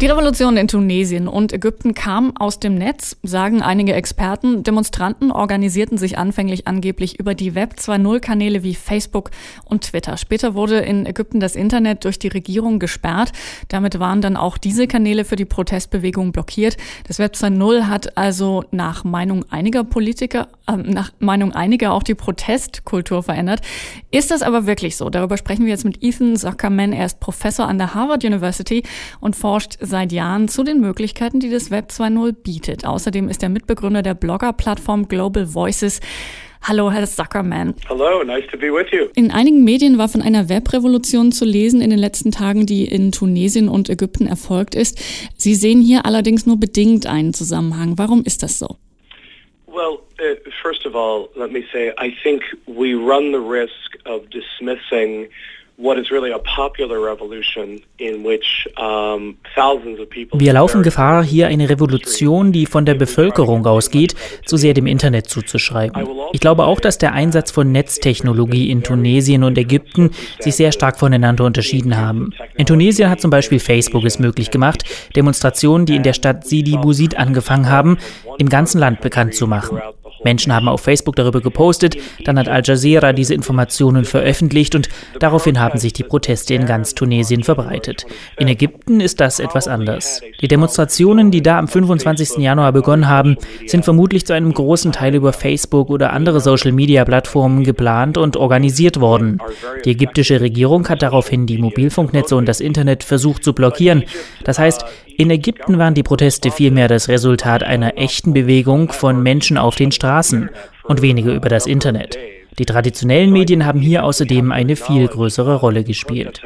Die Revolution in Tunesien und Ägypten kam aus dem Netz, sagen einige Experten. Demonstranten organisierten sich anfänglich angeblich über die Web 2.0 Kanäle wie Facebook und Twitter. Später wurde in Ägypten das Internet durch die Regierung gesperrt. Damit waren dann auch diese Kanäle für die Protestbewegung blockiert. Das Web 2.0 hat also nach Meinung einiger Politiker, äh, nach Meinung einiger auch die Protestkultur verändert. Ist das aber wirklich so? Darüber sprechen wir jetzt mit Ethan Zuckerman. Er ist Professor an der Harvard University und forscht seit Jahren zu den Möglichkeiten, die das Web 2.0 bietet. Außerdem ist er Mitbegründer der Blogger-Plattform Global Voices. Hallo, Herr Zuckerman. Hello, nice to be with you. In einigen Medien war von einer Webrevolution zu lesen in den letzten Tagen, die in Tunesien und Ägypten erfolgt ist. Sie sehen hier allerdings nur bedingt einen Zusammenhang. Warum ist das so? Well, uh, first of all, let me say I think we run the risk of dismissing wir laufen Gefahr, hier eine Revolution, die von der Bevölkerung ausgeht, zu sehr dem Internet zuzuschreiben. Ich glaube auch, dass der Einsatz von Netztechnologie in Tunesien und Ägypten sich sehr stark voneinander unterschieden haben. In Tunesien hat zum Beispiel Facebook es möglich gemacht, Demonstrationen, die in der Stadt Sidi Bouzid angefangen haben, im ganzen Land bekannt zu machen. Menschen haben auf Facebook darüber gepostet, dann hat Al Jazeera diese Informationen veröffentlicht und daraufhin haben sich die Proteste in ganz Tunesien verbreitet. In Ägypten ist das etwas anders. Die Demonstrationen, die da am 25. Januar begonnen haben, sind vermutlich zu einem großen Teil über Facebook oder andere Social-Media-Plattformen geplant und organisiert worden. Die ägyptische Regierung hat daraufhin die Mobilfunknetze und das Internet versucht zu blockieren. Das heißt, in Ägypten waren die Proteste vielmehr das Resultat einer echten Bewegung von Menschen auf den Straßen und weniger über das Internet. Die traditionellen Medien haben hier außerdem eine viel größere Rolle gespielt.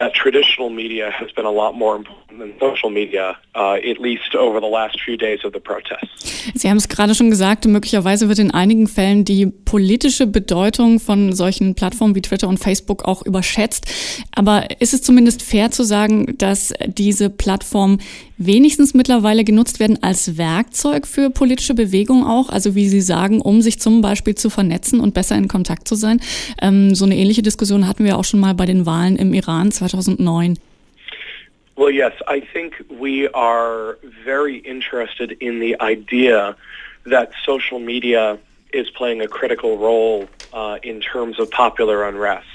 Uh, traditional media has been a lot more important than social media, uh, at least over the last few days of the protests. Sie haben es gerade schon gesagt, möglicherweise wird in einigen Fällen die politische Bedeutung von solchen Plattformen wie Twitter und Facebook auch überschätzt. Aber ist es zumindest fair zu sagen, dass diese Plattformen wenigstens mittlerweile genutzt werden als Werkzeug für politische Bewegungen auch? Also wie Sie sagen, um sich zum Beispiel zu vernetzen und besser in Kontakt zu sein. Ähm, so eine ähnliche Diskussion hatten wir auch schon mal bei den Wahlen im Iran 2009. Well, yes, I think we are very interested in the idea that social media is playing a critical role uh, in terms of popular unrest.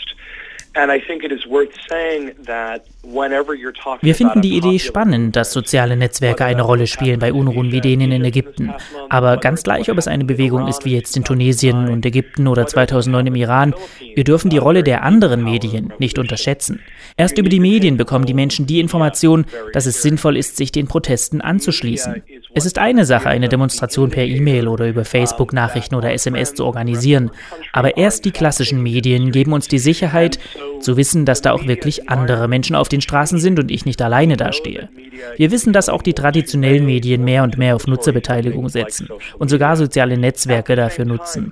Wir finden die Idee spannend, dass soziale Netzwerke eine Rolle spielen bei Unruhen wie denen in Ägypten. Aber ganz gleich, ob es eine Bewegung ist wie jetzt in Tunesien und Ägypten oder 2009 im Iran, wir dürfen die Rolle der anderen Medien nicht unterschätzen. Erst über die Medien bekommen die Menschen die Information, dass es sinnvoll ist, sich den Protesten anzuschließen. Es ist eine Sache, eine Demonstration per E-Mail oder über Facebook-Nachrichten oder SMS zu organisieren. Aber erst die klassischen Medien geben uns die Sicherheit, zu wissen, dass da auch wirklich andere Menschen auf den Straßen sind und ich nicht alleine dastehe. Wir wissen, dass auch die traditionellen Medien mehr und mehr auf Nutzerbeteiligung setzen und sogar soziale Netzwerke dafür nutzen.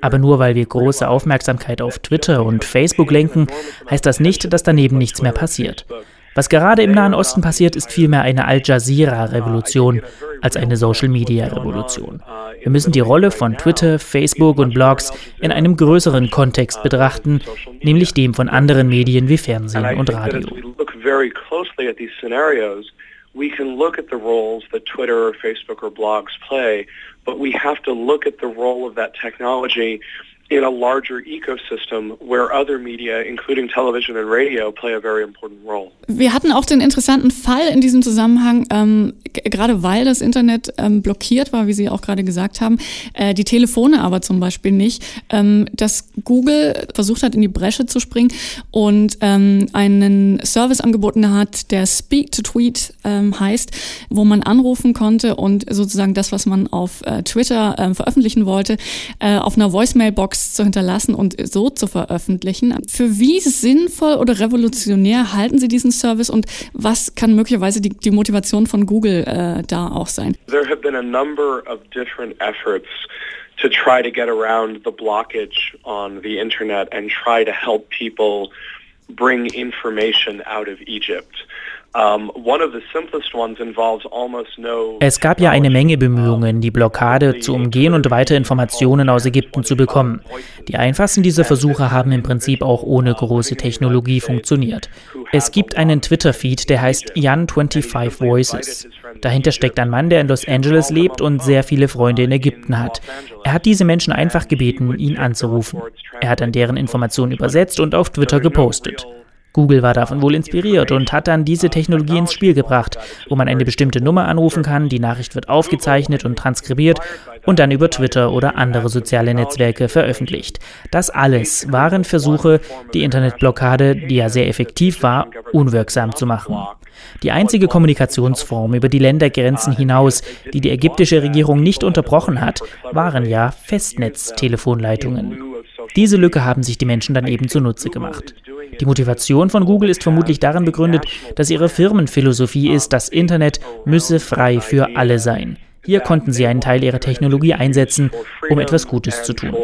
Aber nur weil wir große Aufmerksamkeit auf Twitter und Facebook lenken, heißt das nicht, dass daneben nichts mehr passiert. Was gerade im Nahen Osten passiert, ist vielmehr eine Al Jazeera-Revolution als eine Social-Media-Revolution. Wir müssen die Rolle von Twitter, Facebook und Blogs in einem größeren Kontext betrachten, nämlich dem von anderen Medien wie Fernsehen und Radio. we can look at the roles that Twitter or Facebook or blogs play, but we have to look at the role of that technology in a larger ecosystem where other media, including television and radio, play a very important role. Wir hatten auch den interessanten Fall in diesem Zusammenhang, ähm, gerade weil das Internet ähm, blockiert war, wie Sie auch gerade gesagt haben, äh, die Telefone aber zum Beispiel nicht, ähm, dass Google versucht hat, in die Bresche zu springen und ähm, einen Service angeboten hat, der Speak to Tweet ähm, heißt, wo man anrufen konnte und sozusagen das, was man auf äh, Twitter äh, veröffentlichen wollte, äh, auf einer Voicemail-Box Text zu hinterlassen und so zu veröffentlichen. Für wie sinnvoll oder revolutionär halten Sie diesen Service und was kann möglicherweise die, die Motivation von Google äh, da auch sein? There have been a number of different efforts to try to get around the blockage on the internet and try to help people bring information out of Egypt. Es gab ja eine Menge Bemühungen, die Blockade zu umgehen und weitere Informationen aus Ägypten zu bekommen. Die einfachsten dieser Versuche haben im Prinzip auch ohne große Technologie funktioniert. Es gibt einen Twitter-Feed, der heißt Jan25 Voices. Dahinter steckt ein Mann, der in Los Angeles lebt und sehr viele Freunde in Ägypten hat. Er hat diese Menschen einfach gebeten, ihn anzurufen. Er hat dann deren Informationen übersetzt und auf Twitter gepostet. Google war davon wohl inspiriert und hat dann diese Technologie ins Spiel gebracht, wo man eine bestimmte Nummer anrufen kann, die Nachricht wird aufgezeichnet und transkribiert und dann über Twitter oder andere soziale Netzwerke veröffentlicht. Das alles waren Versuche, die Internetblockade, die ja sehr effektiv war, unwirksam zu machen. Die einzige Kommunikationsform über die Ländergrenzen hinaus, die die ägyptische Regierung nicht unterbrochen hat, waren ja Festnetztelefonleitungen. Diese Lücke haben sich die Menschen dann eben zunutze gemacht. Die Motivation von Google ist vermutlich darin begründet, dass ihre Firmenphilosophie ist, das Internet müsse frei für alle sein. Hier konnten sie einen Teil ihrer Technologie einsetzen, um etwas Gutes zu tun.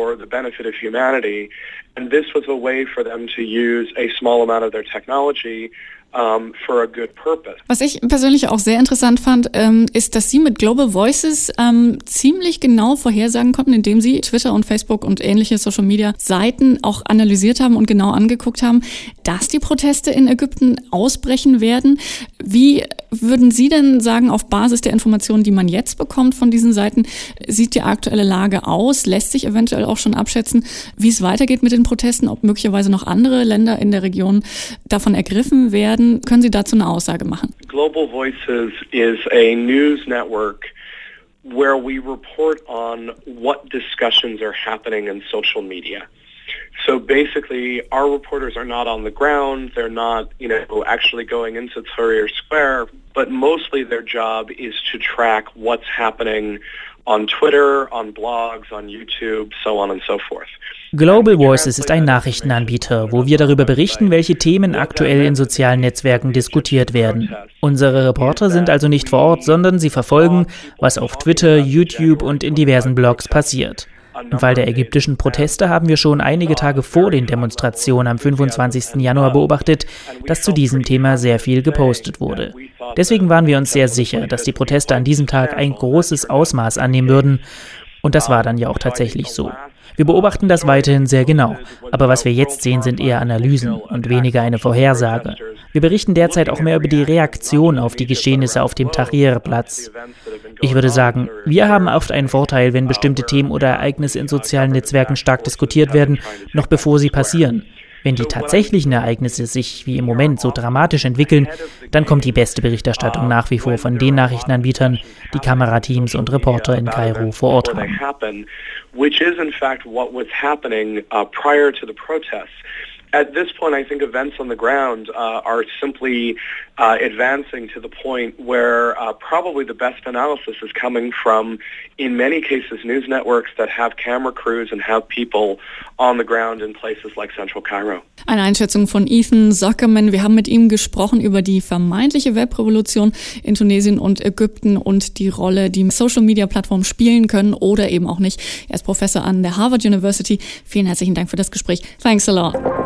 Was ich persönlich auch sehr interessant fand, ähm, ist, dass Sie mit Global Voices ähm, ziemlich genau vorhersagen konnten, indem Sie Twitter und Facebook und ähnliche Social Media Seiten auch analysiert haben und genau angeguckt haben, dass die Proteste in Ägypten ausbrechen werden. Wie würden Sie denn sagen, auf Basis der Informationen, die man jetzt bekommt von diesen Seiten, sieht die aktuelle Lage aus? Lässt sich eventuell auch schon abschätzen, wie es weitergeht mit den Protesten, ob möglicherweise noch andere Länder in der Region davon ergriffen werden? Können Sie dazu eine Aussage machen? Global Voices is a news network where we report on what discussions are happening in social media. So basically, our reporters are not on the ground. They're not, you know, actually going into Tahrir Square, but mostly their job is to track what's happening on Twitter, on blogs, on YouTube, so on and so forth. Global Voices ist ein Nachrichtenanbieter, wo wir darüber berichten, welche Themen aktuell in sozialen Netzwerken diskutiert werden. Unsere Reporter sind also nicht vor Ort, sondern sie verfolgen, was auf Twitter, YouTube und in diversen Blogs passiert. Im Fall der ägyptischen Proteste haben wir schon einige Tage vor den Demonstrationen am 25. Januar beobachtet, dass zu diesem Thema sehr viel gepostet wurde. Deswegen waren wir uns sehr sicher, dass die Proteste an diesem Tag ein großes Ausmaß annehmen würden. Und das war dann ja auch tatsächlich so. Wir beobachten das weiterhin sehr genau, aber was wir jetzt sehen, sind eher Analysen und weniger eine Vorhersage. Wir berichten derzeit auch mehr über die Reaktion auf die Geschehnisse auf dem Tahrir-Platz. Ich würde sagen, wir haben oft einen Vorteil, wenn bestimmte Themen oder Ereignisse in sozialen Netzwerken stark diskutiert werden, noch bevor sie passieren. Wenn die tatsächlichen Ereignisse sich wie im Moment so dramatisch entwickeln, dann kommt die beste Berichterstattung nach wie vor von den Nachrichtenanbietern, die Kamerateams und Reporter in Kairo vor Ort haben. At this point, I think events on the ground uh, are simply uh, advancing to the point where uh, probably the best analysis is coming from, in many cases, news networks that have camera crews and have people on the ground in places like central Cairo. Eine Einschätzung von Ethan Zuckerman. Wir haben mit ihm gesprochen über die vermeintliche Webrevolution in Tunesien und Ägypten und die Rolle, die Social-Media-Plattformen spielen können oder eben auch nicht. Er ist Professor an der Harvard University. Vielen herzlichen Dank für das Gespräch. Thanks a lot.